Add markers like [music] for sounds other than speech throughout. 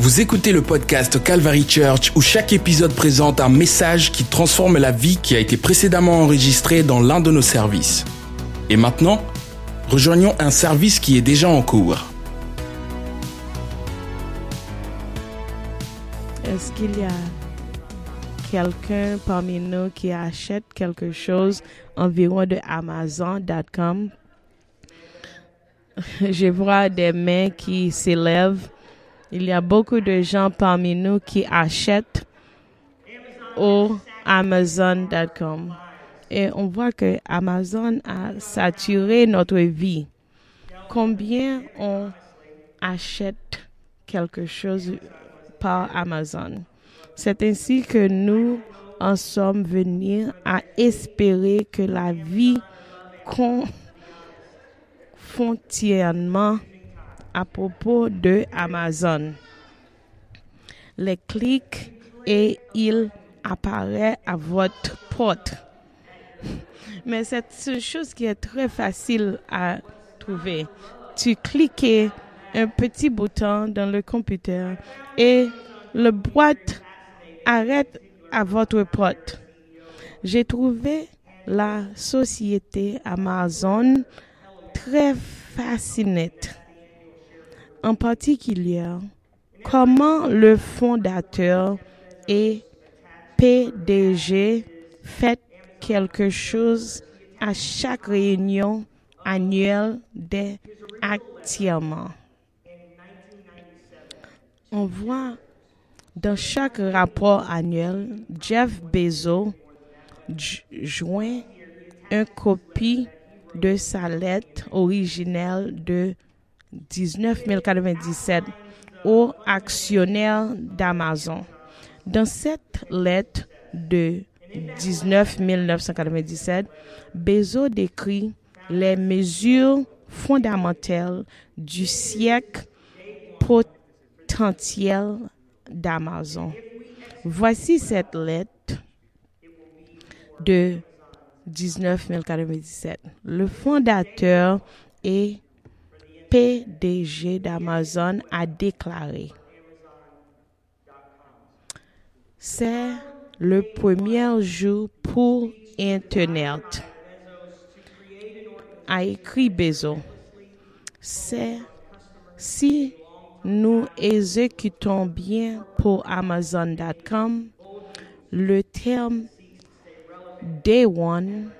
Vous écoutez le podcast Calvary Church où chaque épisode présente un message qui transforme la vie qui a été précédemment enregistrée dans l'un de nos services. Et maintenant, rejoignons un service qui est déjà en cours. Est-ce qu'il y a quelqu'un parmi nous qui achète quelque chose environ de Amazon.com? [laughs] Je vois des mains qui s'élèvent. Il y a beaucoup de gens parmi nous qui achètent au Amazon.com. Et on voit que Amazon a saturé notre vie. Combien on achète quelque chose par Amazon? C'est ainsi que nous en sommes venus à espérer que la vie qu'on foncièrement à propos de Amazon. Les clics et il apparaît à votre porte. Mais c'est une chose qui est très facile à trouver. Tu cliques un petit bouton dans le computer et le boîte arrête à votre porte. J'ai trouvé la société Amazon très fascinante. En particulier, comment le fondateur et PDG fait quelque chose à chaque réunion annuelle des actiements. On voit dans chaque rapport annuel, Jeff Bezos joint une copie de sa lettre originelle de 1997 aux actionnaires d'Amazon. Dans cette lettre de 19 1997, Bezos décrit les mesures fondamentales du siècle potentiel d'Amazon. Voici cette lettre de 19 1997. Le fondateur et PDG d'Amazon a déclaré C'est le premier jour pour Internet. A écrit Bezos. C'est si nous exécutons bien pour Amazon.com le terme Day One,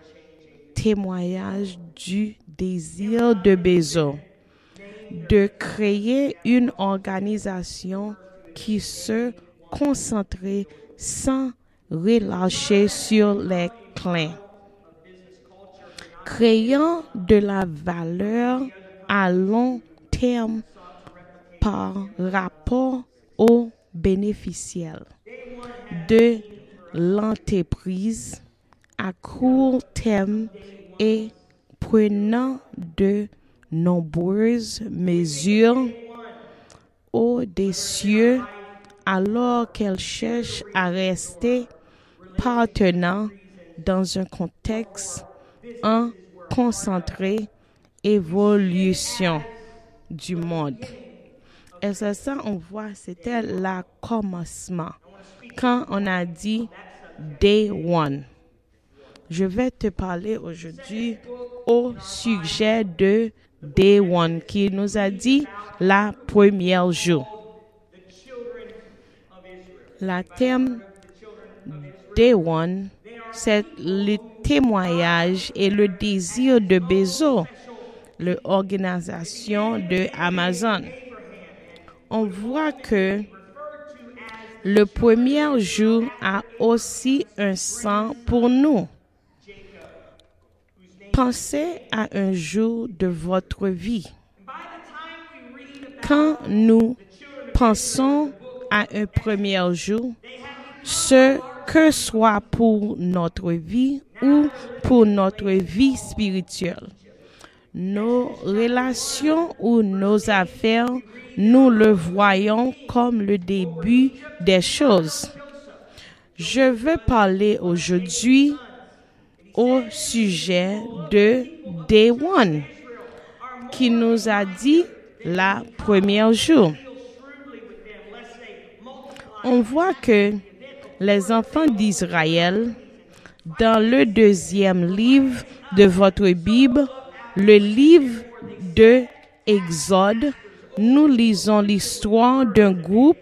témoignage du désir de Bezos de créer une organisation qui se concentrait sans relâcher sur les clins, créant de la valeur à long terme par rapport aux bénéficiaires de l'entreprise à court terme et prenant de nombreuses mesures au-dessus alors qu'elle cherche à rester partenant dans un contexte en concentré évolution du monde. Et c'est ça, on voit, c'était le commencement. Quand on a dit Day One. Je vais te parler aujourd'hui au sujet de Day qui nous a dit la première jour. La thème Day One, c'est le témoignage et le désir de Bezos, l'organisation de Amazon. On voit que le premier jour a aussi un sens pour nous. Pensez à un jour de votre vie. Quand nous pensons à un premier jour, ce que soit pour notre vie ou pour notre vie spirituelle, nos relations ou nos affaires, nous le voyons comme le début des choses. Je veux parler aujourd'hui au sujet de Day One, qui nous a dit la première jour. on voit que les enfants d'Israël, dans le deuxième livre de votre Bible, le livre de Exode, nous lisons l'histoire d'un groupe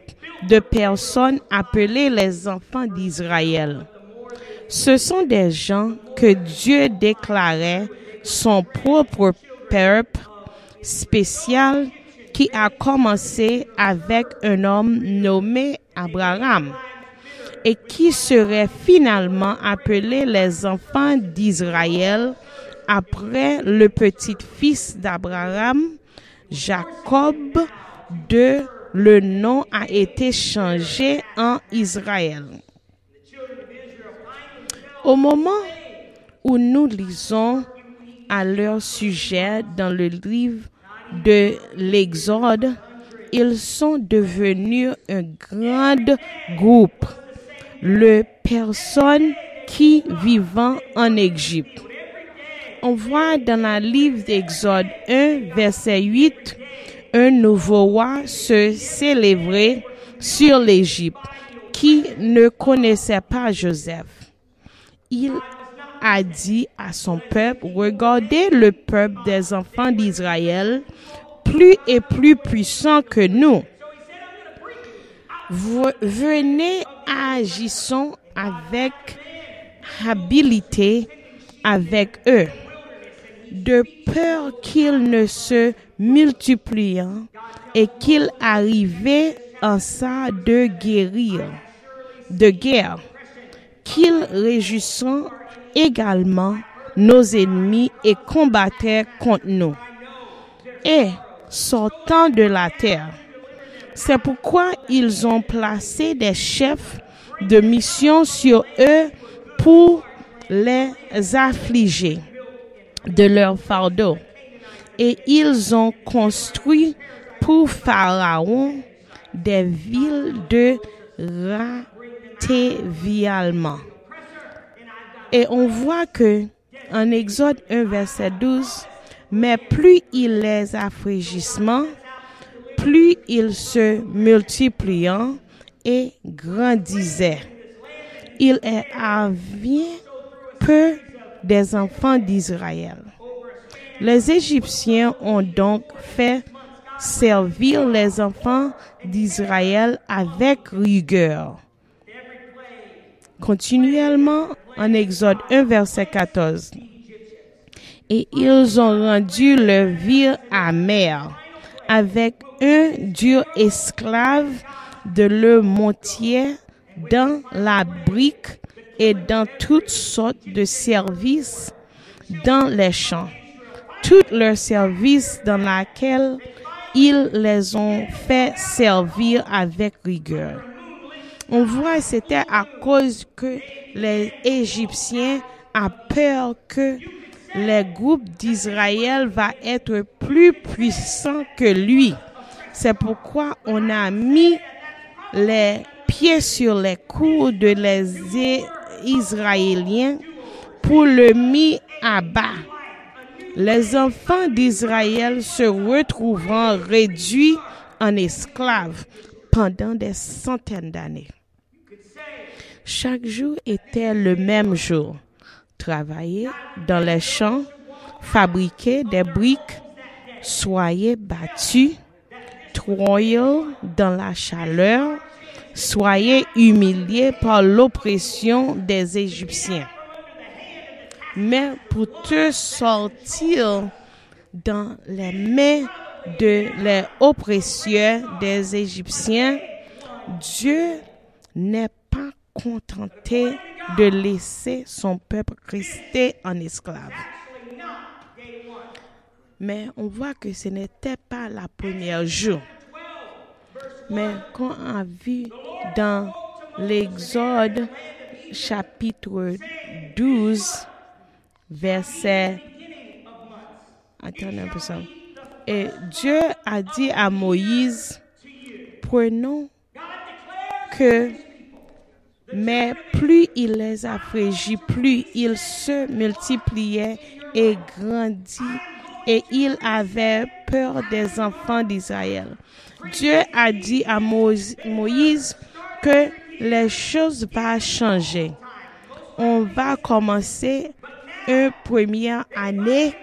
de personnes appelées les enfants d'Israël. Ce sont des gens que Dieu déclarait son propre peuple spécial qui a commencé avec un homme nommé Abraham et qui serait finalement appelé les enfants d'Israël après le petit-fils d'Abraham, Jacob, de le nom a été changé en Israël. Au moment où nous lisons à leur sujet dans le livre de l'Exode, ils sont devenus un grand groupe, le personnes qui vivant en Égypte. On voit dans la livre d'Exode 1, verset 8, un nouveau roi se célébrait sur l'Égypte qui ne connaissait pas Joseph. Il a dit à son peuple, regardez le peuple des enfants d'Israël, plus et plus puissant que nous. Venez, agissons avec habileté avec eux, de peur qu'ils ne se multiplient et qu'ils arrivaient en ça de guérir, de guerre, qu'ils réjouissent également nos ennemis et combattaient contre nous. Et sortant de la terre. C'est pourquoi ils ont placé des chefs de mission sur eux pour les affliger de leur fardeau. Et ils ont construit pour Pharaon des villes de Et on voit que en Exode 1 verset 12, mais plus il les affligissements, plus ils se multipliant et grandissaient. Il est avait peu des enfants d'Israël. Les Égyptiens ont donc fait servir les enfants d'Israël avec rigueur. Continuellement en Exode 1 verset 14. Et ils ont rendu le vie amer avec un dur esclave de le montier dans la brique et dans toutes sortes de services dans les champs. Tout leur service dans laquelle ils les ont fait servir avec rigueur. On voit c'était à cause que les Égyptiens ont peur que le groupe d'Israël va être plus puissant que lui. C'est pourquoi on a mis les pieds sur les coudes de les Israéliens pour le mis à bas. Les enfants d'Israël se retrouveront réduits en esclaves pendant des centaines d'années. Chaque jour était le même jour. Travailler dans les champs, fabriquer des briques, soyez battus, troyer dans la chaleur, soyez humiliés par l'oppression des Égyptiens. Mais pour te sortir dans les mains de les oppresseurs des Égyptiens, Dieu n'est contenté de laisser son peuple rester en esclave. Mais on voit que ce n'était pas la première jour. Mais quand on a vu dans l'Exode chapitre 12, verset... Attendez un peu ça. Et Dieu a dit à Moïse, prenons que mais plus il les affligit, plus ils se multipliaient et grandit, et il avait peur des enfants d'Israël. Dieu a dit à Moïse, que les choses vont changer. On va commencer une première année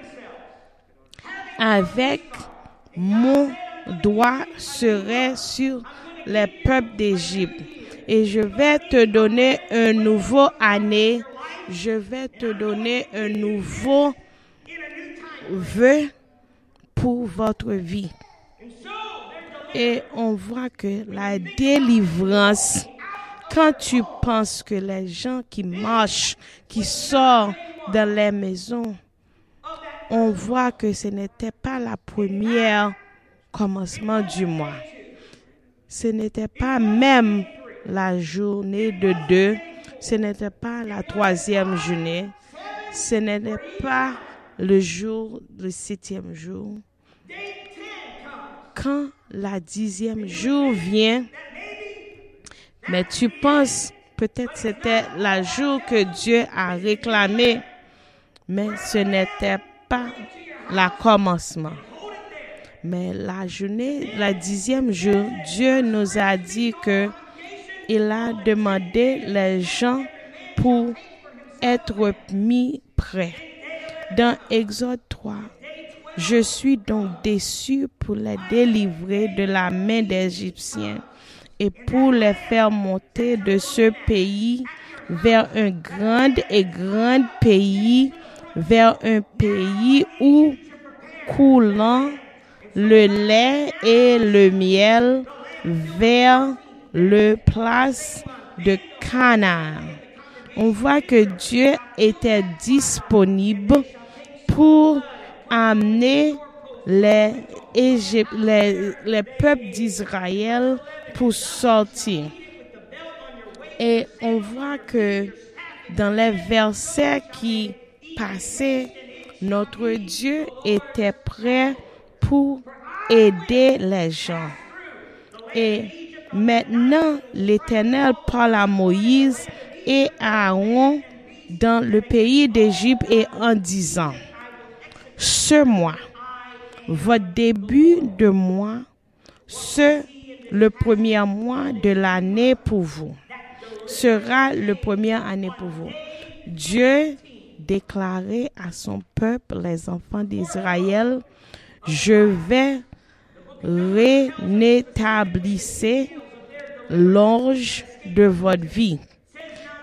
avec mon doigt serait sur les peuples d'Égypte. Et je vais te donner un nouveau année. Je vais te donner un nouveau vœu pour votre vie. Et on voit que la délivrance, quand tu penses que les gens qui marchent, qui sortent dans les maisons, on voit que ce n'était pas la première commencement du mois. Ce n'était pas même la journée de deux. Ce n'était pas la troisième journée. Ce n'était pas le jour, le septième jour. Quand la dixième jour vient, mais tu penses peut-être c'était la jour que Dieu a réclamé, mais ce n'était pas la commencement. Mais la journée, la dixième jour, Dieu nous a dit que il a demandé les gens pour être mis prêts. Dans Exode 3, je suis donc déçu pour les délivrer de la main des et pour les faire monter de ce pays vers un grand et grand pays, vers un pays où coulant le lait et le miel, vers le place de Canaan. On voit que Dieu était disponible pour amener les, les, les peuples d'Israël pour sortir. Et on voit que dans les versets qui passaient, notre Dieu était prêt pour aider les gens. Et maintenant, l'Éternel parle à Moïse et à Aaron dans le pays d'Égypte et en disant, ce mois, votre début de mois, ce le premier mois de l'année pour vous, sera le premier année pour vous. Dieu déclarait à son peuple, les enfants d'Israël, je vais rétablir l'ange de votre vie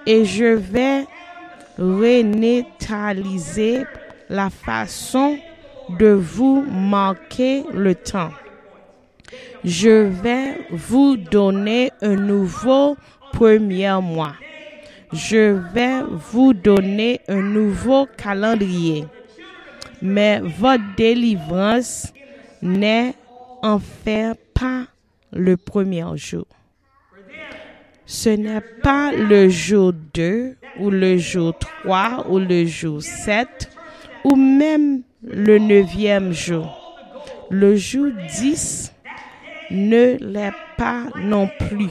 et je vais renétaliser la façon de vous manquer le temps. Je vais vous donner un nouveau premier mois. Je vais vous donner un nouveau calendrier. Mais votre délivrance n'est en fait pas le premier jour. Ce n'est pas le jour 2 ou le jour 3 ou le jour 7 ou même le neuvième jour. Le jour 10 ne l'est pas non plus.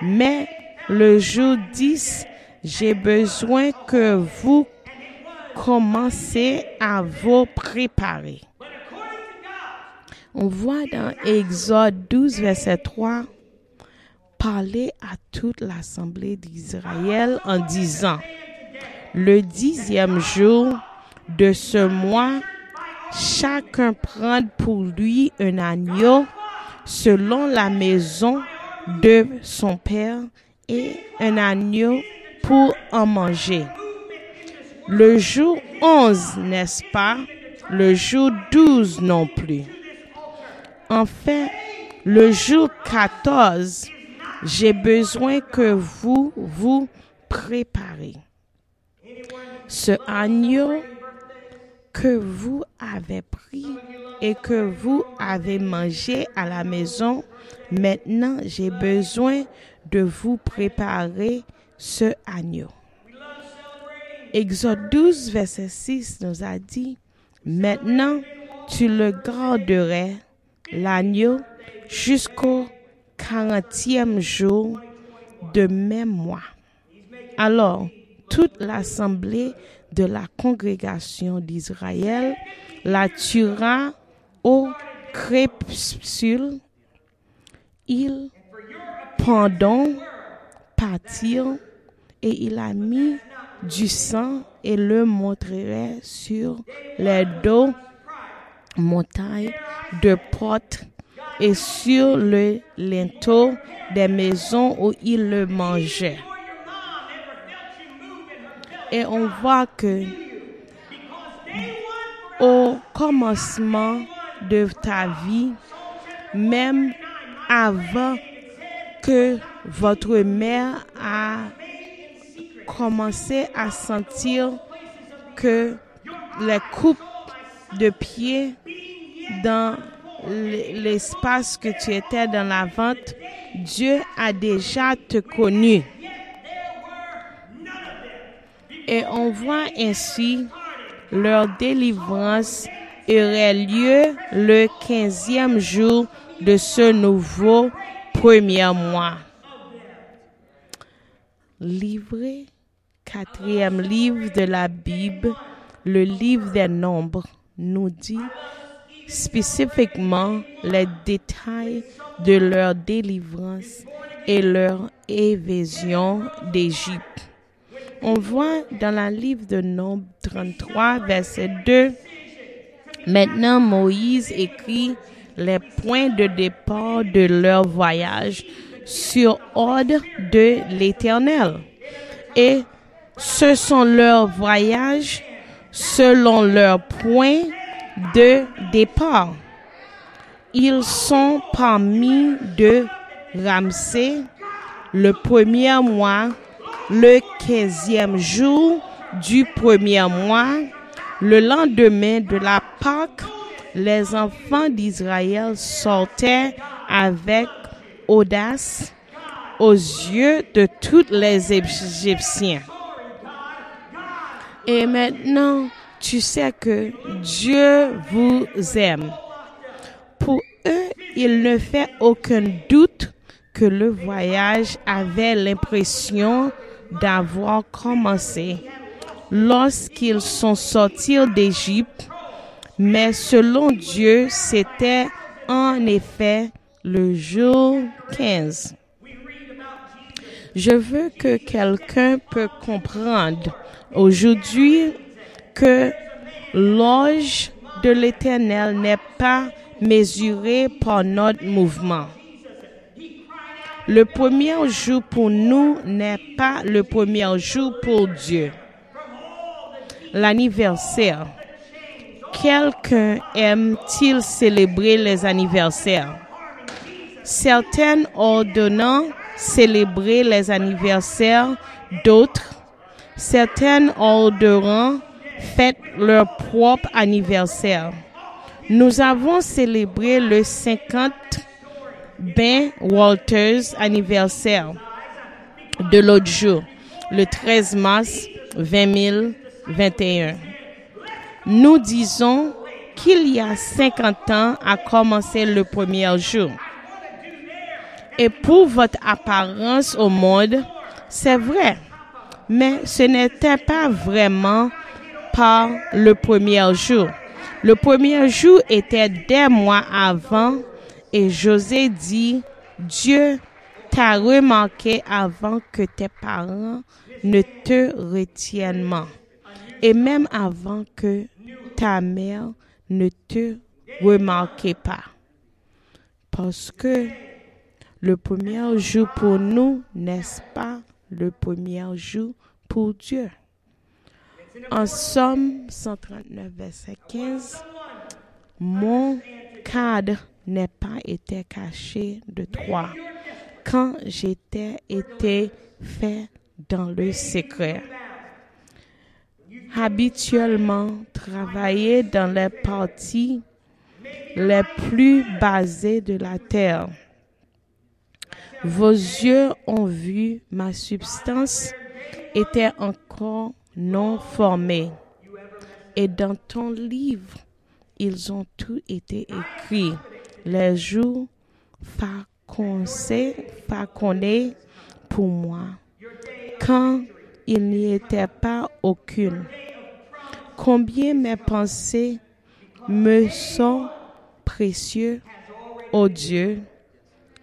Mais le jour 10, j'ai besoin que vous commencez à vous préparer. On voit dans Exode 12, verset 3, parler à toute l'assemblée d'Israël en disant, le dixième jour de ce mois, chacun prend pour lui un agneau selon la maison de son père et un agneau pour en manger. Le jour 11, n'est-ce pas? Le jour 12 non plus. En fait, le jour 14, j'ai besoin que vous vous préparez. Ce agneau que vous avez pris et que vous avez mangé à la maison, maintenant j'ai besoin de vous préparer ce agneau. Exode 12, verset 6 nous a dit, maintenant tu le garderais, l'agneau, jusqu'au quarantième jour de même mois. Alors, toute l'assemblée de la congrégation d'Israël la tuera au crépuscule. Il pendant partir et il a mis du sang et le montrerait sur les dos montagnes de portes et sur le linteau des maisons où il le mangeait. Et on voit que au commencement de ta vie, même avant que votre mère a commencé à sentir que les coupes de pieds dans l'espace que tu étais dans la vente, Dieu a déjà te connu. Et on voit ainsi leur délivrance aurait lieu le quinzième jour de ce nouveau premier mois. Livré, quatrième livre de la Bible, le livre des nombres, nous dit spécifiquement les détails de leur délivrance et leur évasion d'Égypte. On voit dans la livre de Nombres 33, verset 2, Maintenant Moïse écrit les points de départ de leur voyage sur ordre de l'Éternel. Et ce sont leurs voyages selon leurs points de départ. Ils sont parmi de Ramsey le premier mois, le quinzième jour du premier mois, le lendemain de la Pâque, les enfants d'Israël sortaient avec audace aux yeux de tous les Égyptiens. Et maintenant, tu sais que Dieu vous aime. Pour eux, il ne fait aucun doute que le voyage avait l'impression d'avoir commencé lorsqu'ils sont sortis d'Égypte, mais selon Dieu, c'était en effet le jour 15. Je veux que quelqu'un peut comprendre aujourd'hui que l'âge de l'éternel n'est pas mesuré par notre mouvement. Le premier jour pour nous n'est pas le premier jour pour Dieu. L'anniversaire. Quelqu'un aime-t-il célébrer les anniversaires? Certaines ordonnant célébrer les anniversaires d'autres. Certaines ordonnant fêtent leur propre anniversaire. Nous avons célébré le 50 Ben Walters anniversaire de l'autre jour, le 13 mars 2021. Nous disons qu'il y a 50 ans a commencé le premier jour. Et pour votre apparence au monde, c'est vrai. Mais ce n'était pas vraiment par le premier jour. Le premier jour était des mois avant et José dit, Dieu t'a remarqué avant que tes parents ne te retiennent. Et même avant que ta mère ne te remarque pas. Parce que le premier jour pour nous, n'est-ce pas le premier jour pour Dieu? En Somme 139, verset 15, mon cadre n'est pas été caché de toi quand j'étais été fait dans le secret. Habituellement, travailler dans les parties les plus basées de la terre. Vos yeux ont vu ma substance était encore non formée. Et dans ton livre, ils ont tous été écrits. Les jours faconés pour moi, quand il n'y était pas aucune. Combien mes pensées me sont précieux, ô Dieu,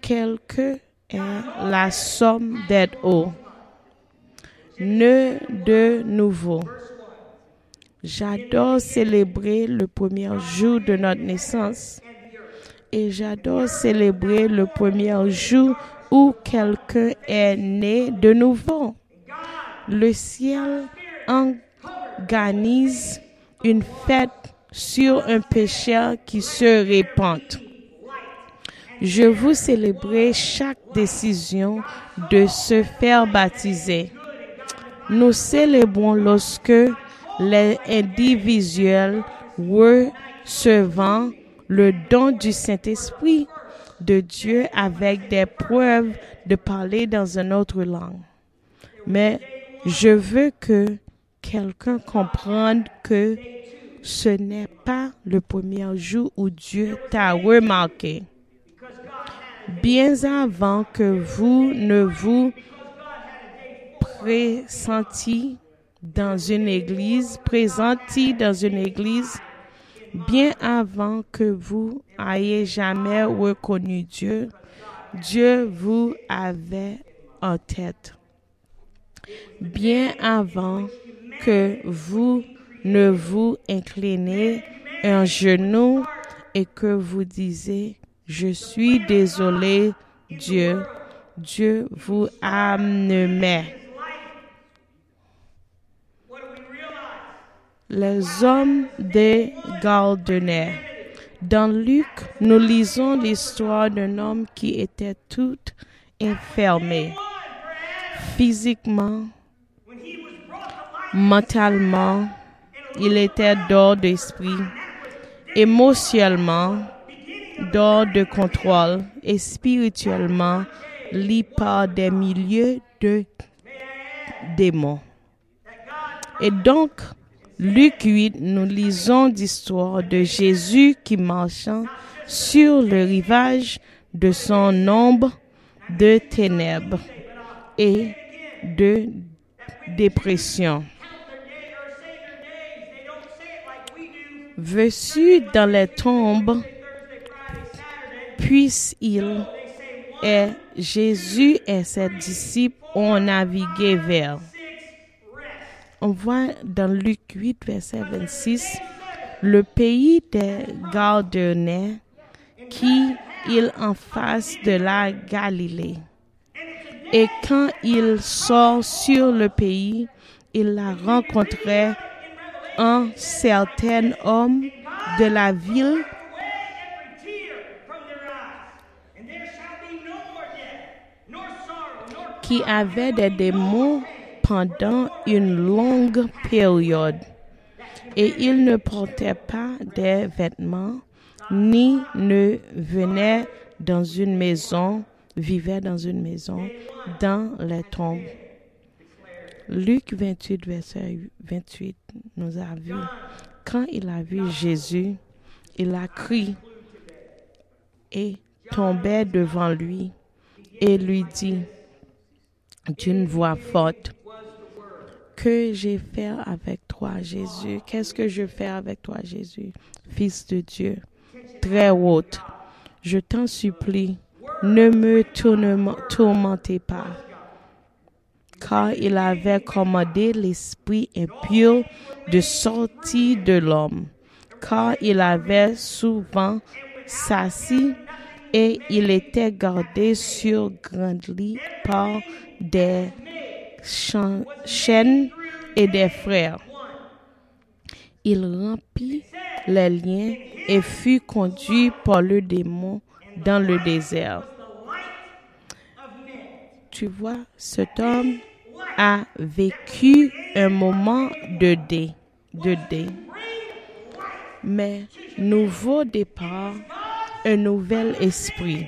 quelque est la somme d'être haut. Ne de nouveau. J'adore célébrer le premier jour de notre naissance et j'adore célébrer le premier jour où quelqu'un est né de nouveau. Le ciel organise une fête sur un pécheur qui se répand. Je vous célébrer chaque décision de se faire baptiser. Nous célébrons lorsque les individuels recevant le don du Saint-Esprit de Dieu avec des preuves de parler dans une autre langue. Mais je veux que quelqu'un comprenne que ce n'est pas le premier jour où Dieu t'a remarqué. Bien avant que vous ne vous pressentiez dans une église, présentiez dans une église, bien avant que vous ayez jamais reconnu Dieu, Dieu vous avait en tête. Bien avant que vous ne vous inclinez un genou et que vous disiez, je suis désolé, Dieu, Dieu vous amenait. Les hommes des Gardeniers. Dans Luc, nous lisons l'histoire d'un homme qui était tout enfermé, physiquement, mentalement, il était d'ordre d'esprit, émotionnellement, d'ordre de contrôle et spirituellement, lié par des milieux de démons. Et donc, Luc 8, nous lisons l'histoire de Jésus qui marchant sur le rivage de son ombre de ténèbres et de dépression. Vessu dans les tombes, puisse-il et Jésus et ses disciples ont navigué vers. On voit dans Luc 8, verset 26, le pays des Gardeniers qui est en face de la Galilée. Et quand il sort sur le pays, il a rencontré un certain homme de la ville qui avait des démons pendant une longue période. Et il ne portait pas des vêtements, ni ne venait dans une maison, vivait dans une maison, dans les tombes. Luc 28, verset 28 nous a vu. Quand il a vu Jésus, il a crié et tombait devant lui et lui dit d'une voix forte, que j'ai fait avec toi, Jésus? Qu'est-ce que je fais avec toi, Jésus, Fils de Dieu, très haute? Je t'en supplie, ne me tourmentez pas. Car il avait commandé l'esprit impur de sortir de l'homme, car il avait souvent s'assis et il était gardé sur grand lit par des chaînes et des frères. Il remplit les liens et fut conduit par le démon dans le désert. Tu vois, cet homme a vécu un moment de dé, de dé. Mais nouveau départ, un nouvel esprit.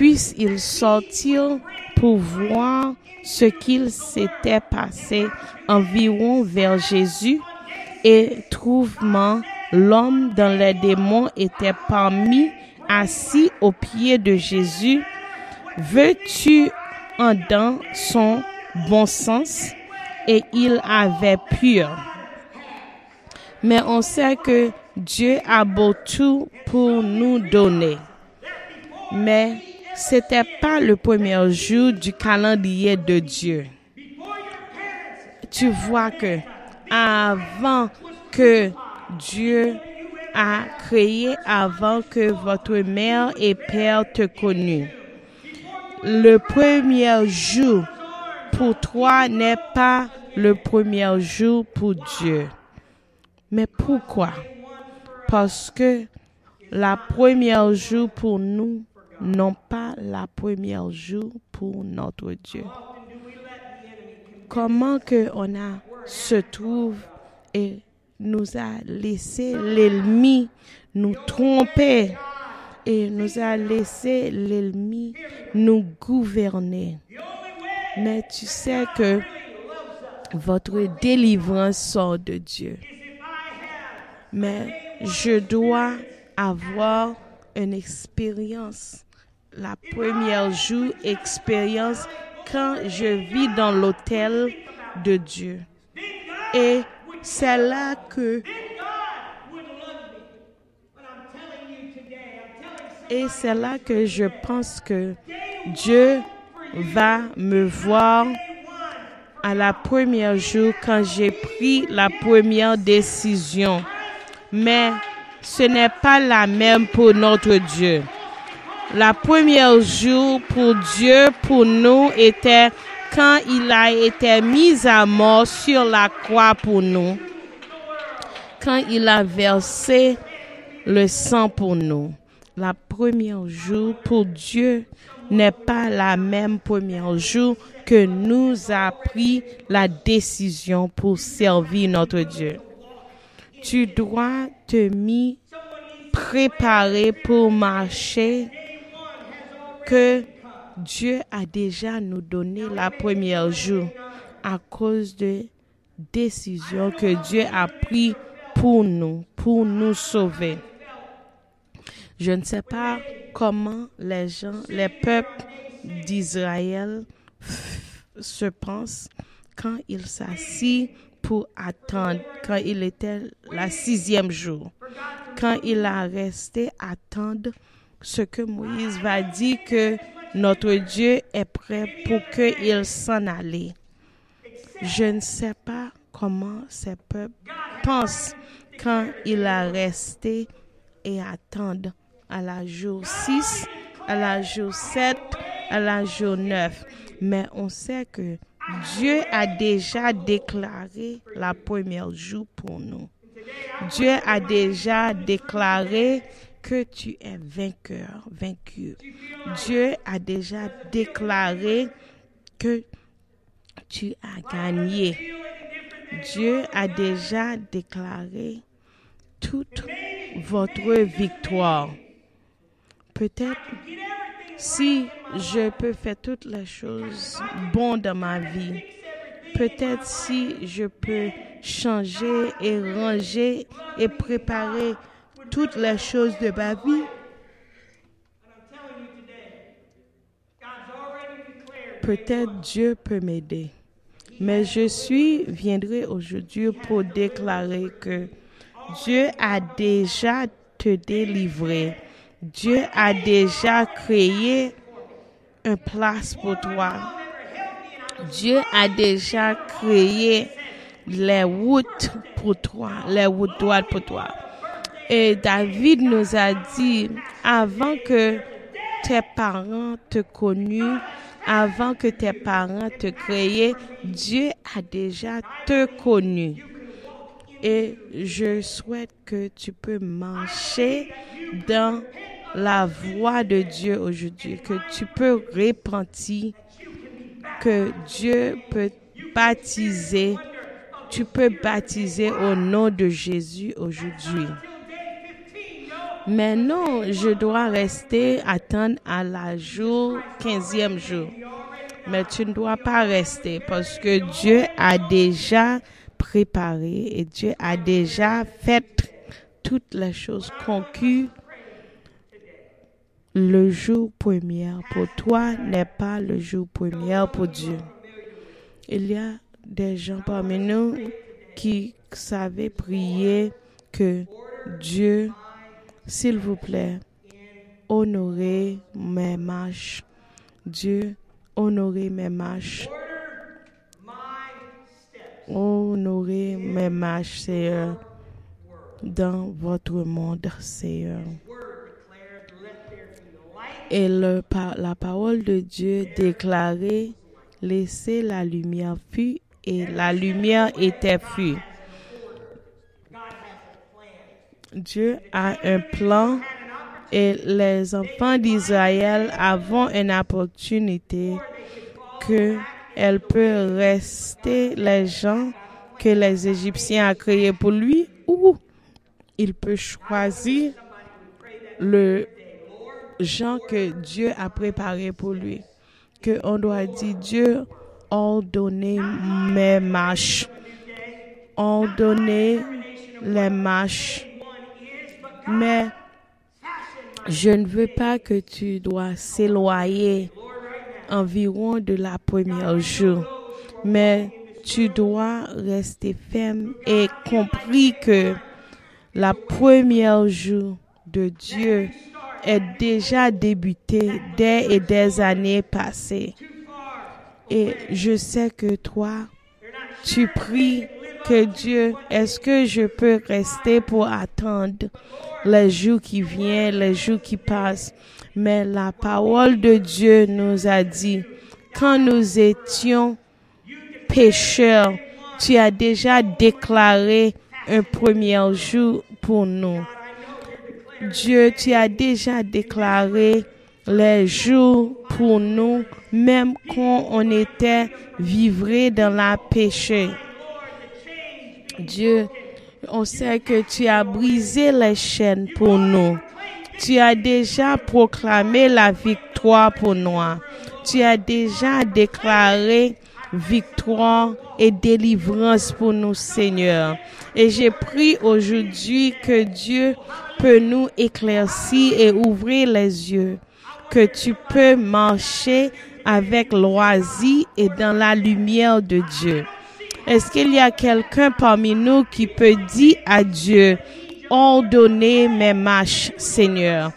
Puisse-il sortir pour voir ce qu'il s'était passé environ vers Jésus et trouvement l'homme dans les démons était parmi assis au pied de Jésus. Veux-tu en dans son bon sens? Et il avait pur. Mais on sait que Dieu a beau tout pour nous donner. Mais c'était pas le premier jour du calendrier de Dieu. Tu vois que avant que Dieu a créé, avant que votre mère et père te connus, le premier jour pour toi n'est pas le premier jour pour Dieu. Mais pourquoi? Parce que la première jour pour nous non pas la première jour pour notre Dieu. Comment que on a se trouve et nous a laissé l'ennemi nous tromper et nous a laissé l'ennemi nous gouverner. Mais tu sais que votre délivrance sort de Dieu. Mais je dois avoir une expérience, la première jour expérience quand je vis dans l'hôtel de Dieu. Et c'est là que et c'est là que je pense que Dieu va me voir à la première jour quand j'ai pris la première décision. Mais ce n'est pas la même pour notre Dieu. La première jour pour Dieu, pour nous, était quand il a été mis à mort sur la croix pour nous. Quand il a versé le sang pour nous. La première jour pour Dieu n'est pas la même première jour que nous a pris la décision pour servir notre Dieu. Tu dois te mis préparer pour marcher que Dieu a déjà nous donné la première jour à cause de décisions que Dieu a pris pour nous, pour nous sauver. Je ne sais pas comment les gens, les peuples d'Israël se pensent quand ils s'assient pour attendre, quand il était la sixième jour, quand il a resté attendre ce que Moïse va dire que notre Dieu est prêt pour qu'il s'en aille. Je ne sais pas comment ces peuples pensent quand il a resté et attendre à la jour 6, à la jour 7, à la jour 9. Mais on sait que Dieu a déjà déclaré la première jour pour nous. Dieu a déjà déclaré que tu es vainqueur, vaincu. Dieu a déjà déclaré que tu as gagné. Dieu a déjà déclaré toute votre victoire. Peut-être si je peux faire toutes les choses bonnes dans ma vie, peut-être si je peux changer et ranger et préparer toutes les choses de ma vie, peut-être Dieu peut m'aider. Mais je suis, viendrai aujourd'hui pour déclarer que Dieu a déjà te délivré. Dieu a déjà créé une place pour toi. Dieu a déjà créé les routes pour toi, les routes droites pour toi. Et David nous a dit, avant que tes parents te connus, avant que tes parents te créaient, Dieu a déjà te connu. Et je souhaite que tu peux marcher dans la voie de Dieu aujourd'hui, que tu peux repentir, que Dieu peut baptiser, tu peux baptiser au nom de Jésus aujourd'hui. Mais non, je dois rester attendre à la jour, 15e jour. Mais tu ne dois pas rester parce que Dieu a déjà préparé et Dieu a déjà fait toutes les choses conquis. Le jour premier pour toi n'est pas le jour premier pour Dieu. Il y a des gens parmi nous qui savaient prier que Dieu s'il vous plaît, honorer mes marches. Dieu, honorer mes marches. Honorer mes marches, Seigneur, dans votre monde, Seigneur. Et le, la parole de Dieu déclarait, laissez la lumière fuir, et la lumière était fuir. Dieu a un plan et les enfants d'Israël avons une opportunité que elle peut rester les gens que les Égyptiens ont créés pour lui ou il peut choisir le gens que Dieu a préparé pour lui. Que on doit dire Dieu ordonner mes marches. Ordonner les marches. Mais je ne veux pas que tu dois s'éloigner environ de la première jour, mais tu dois rester ferme et compris que la première jour de Dieu est déjà débuté dès et des années passées. Et je sais que toi, tu pries que Dieu, est-ce que je peux rester pour attendre les jours qui viennent, les jours qui passent? Mais la parole de Dieu nous a dit, quand nous étions pécheurs, tu as déjà déclaré un premier jour pour nous. Dieu, tu as déjà déclaré les jours pour nous, même quand on était vivré dans la péché. Dieu, on sait que tu as brisé les chaînes pour nous. Tu as déjà proclamé la victoire pour nous. Tu as déjà déclaré victoire et délivrance pour nous, Seigneur. Et j'ai pris aujourd'hui que Dieu peut nous éclaircir et ouvrir les yeux, que tu peux marcher avec loisir et dans la lumière de Dieu. Est-ce qu'il y a quelqu'un parmi nous qui peut dire à Dieu, ordonnez mes marches, Seigneur.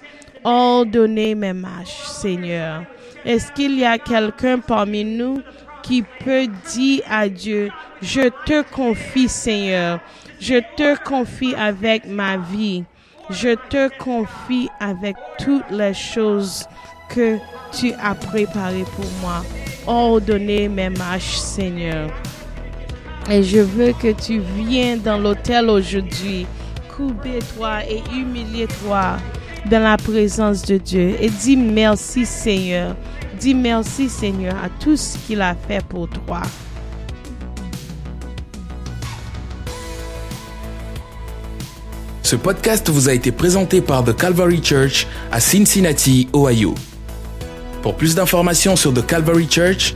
Ordonnez mes marches, Seigneur. Est-ce qu'il y a quelqu'un parmi nous qui peut dire à Dieu, je te confie, Seigneur. Je te confie avec ma vie. Je te confie avec toutes les choses que tu as préparées pour moi. Ordonnez mes marches, Seigneur. Et je veux que tu viennes dans l'hôtel aujourd'hui Coubez-toi et humiliez-toi dans la présence de Dieu et dis merci Seigneur. Dis merci Seigneur à tout ce qu'il a fait pour toi. Ce podcast vous a été présenté par The Calvary Church à Cincinnati, Ohio. Pour plus d'informations sur The Calvary Church,